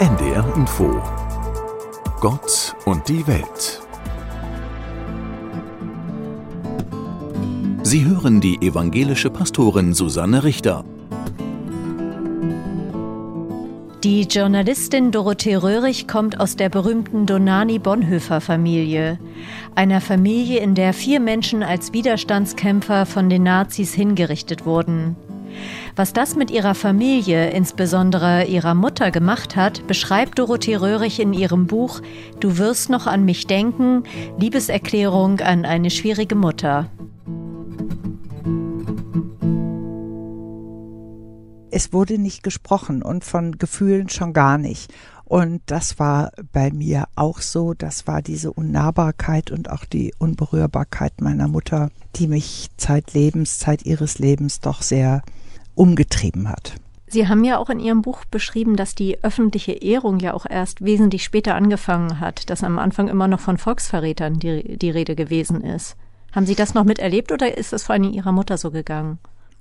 NDR Info Gott und die Welt Sie hören die evangelische Pastorin Susanne Richter. Die Journalistin Dorothee Röhrig kommt aus der berühmten Donani-Bonhoeffer-Familie, einer Familie, in der vier Menschen als Widerstandskämpfer von den Nazis hingerichtet wurden. Was das mit ihrer Familie, insbesondere ihrer Mutter, gemacht hat, beschreibt Dorothee Röhrig in ihrem Buch Du wirst noch an mich denken, Liebeserklärung an eine schwierige Mutter. es wurde nicht gesprochen und von Gefühlen schon gar nicht. Und das war bei mir auch so. Das war diese Unnahbarkeit und auch die Unberührbarkeit meiner Mutter, die mich zeitlebens, Zeit ihres Lebens doch sehr umgetrieben hat. Sie haben ja auch in Ihrem Buch beschrieben, dass die öffentliche Ehrung ja auch erst wesentlich später angefangen hat, dass am Anfang immer noch von Volksverrätern die, die Rede gewesen ist. Haben Sie das noch miterlebt oder ist es vor allem Ihrer Mutter so gegangen?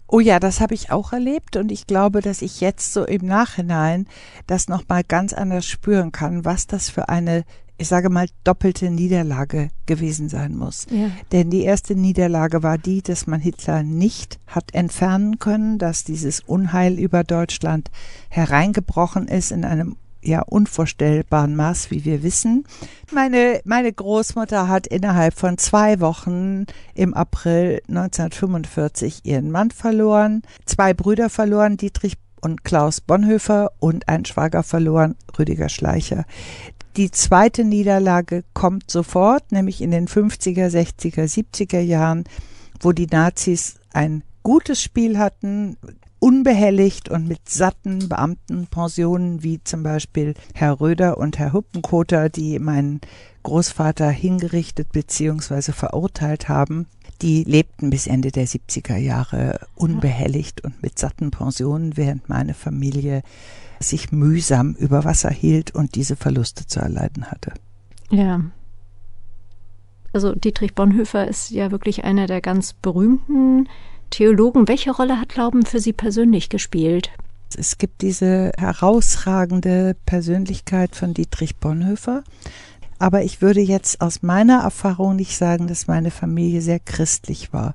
Oh ja, das habe ich auch erlebt und ich glaube, dass ich jetzt so im Nachhinein das nochmal ganz anders spüren kann, was das für eine, ich sage mal, doppelte Niederlage gewesen sein muss. Ja. Denn die erste Niederlage war die, dass man Hitler nicht hat entfernen können, dass dieses Unheil über Deutschland hereingebrochen ist in einem ja unvorstellbaren Maß, wie wir wissen. Meine, meine Großmutter hat innerhalb von zwei Wochen im April 1945 ihren Mann verloren, zwei Brüder verloren, Dietrich und Klaus Bonhoeffer und einen Schwager verloren, Rüdiger Schleicher. Die zweite Niederlage kommt sofort, nämlich in den 50er, 60er, 70er Jahren, wo die Nazis ein gutes Spiel hatten, unbehelligt und mit satten Beamtenpensionen wie zum Beispiel Herr Röder und Herr Huppenkoter, die meinen Großvater hingerichtet bzw. verurteilt haben, die lebten bis Ende der 70er Jahre unbehelligt und mit satten Pensionen, während meine Familie sich mühsam über Wasser hielt und diese Verluste zu erleiden hatte. Ja. Also Dietrich Bonhoeffer ist ja wirklich einer der ganz berühmten Theologen. Welche Rolle hat Glauben für Sie persönlich gespielt? Es gibt diese herausragende Persönlichkeit von Dietrich Bonhoeffer. Aber ich würde jetzt aus meiner Erfahrung nicht sagen, dass meine Familie sehr christlich war.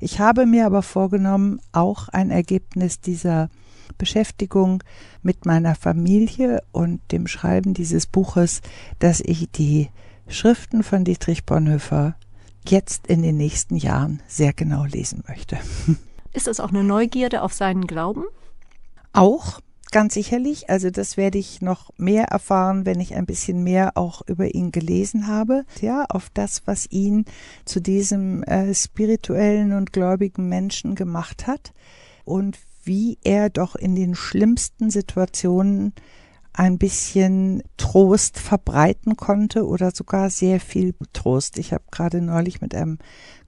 Ich habe mir aber vorgenommen, auch ein Ergebnis dieser Beschäftigung mit meiner Familie und dem Schreiben dieses Buches, dass ich die Schriften von Dietrich Bonhoeffer jetzt in den nächsten Jahren sehr genau lesen möchte. Ist das auch eine Neugierde auf seinen Glauben? Auch, ganz sicherlich. Also das werde ich noch mehr erfahren, wenn ich ein bisschen mehr auch über ihn gelesen habe. Ja, auf das, was ihn zu diesem äh, spirituellen und gläubigen Menschen gemacht hat und wie er doch in den schlimmsten Situationen ein bisschen Trost verbreiten konnte oder sogar sehr viel Trost. Ich habe gerade neulich mit einem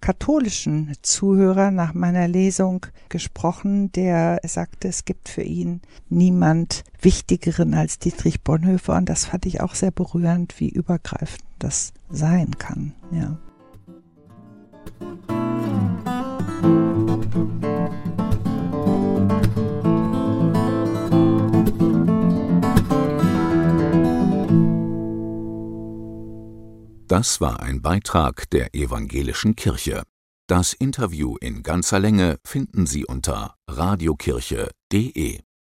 katholischen Zuhörer nach meiner Lesung gesprochen, der sagte, es gibt für ihn niemand Wichtigeren als Dietrich Bonhoeffer und das fand ich auch sehr berührend, wie übergreifend das sein kann. Ja. Das war ein Beitrag der evangelischen Kirche. Das Interview in ganzer Länge finden Sie unter radiokirche.de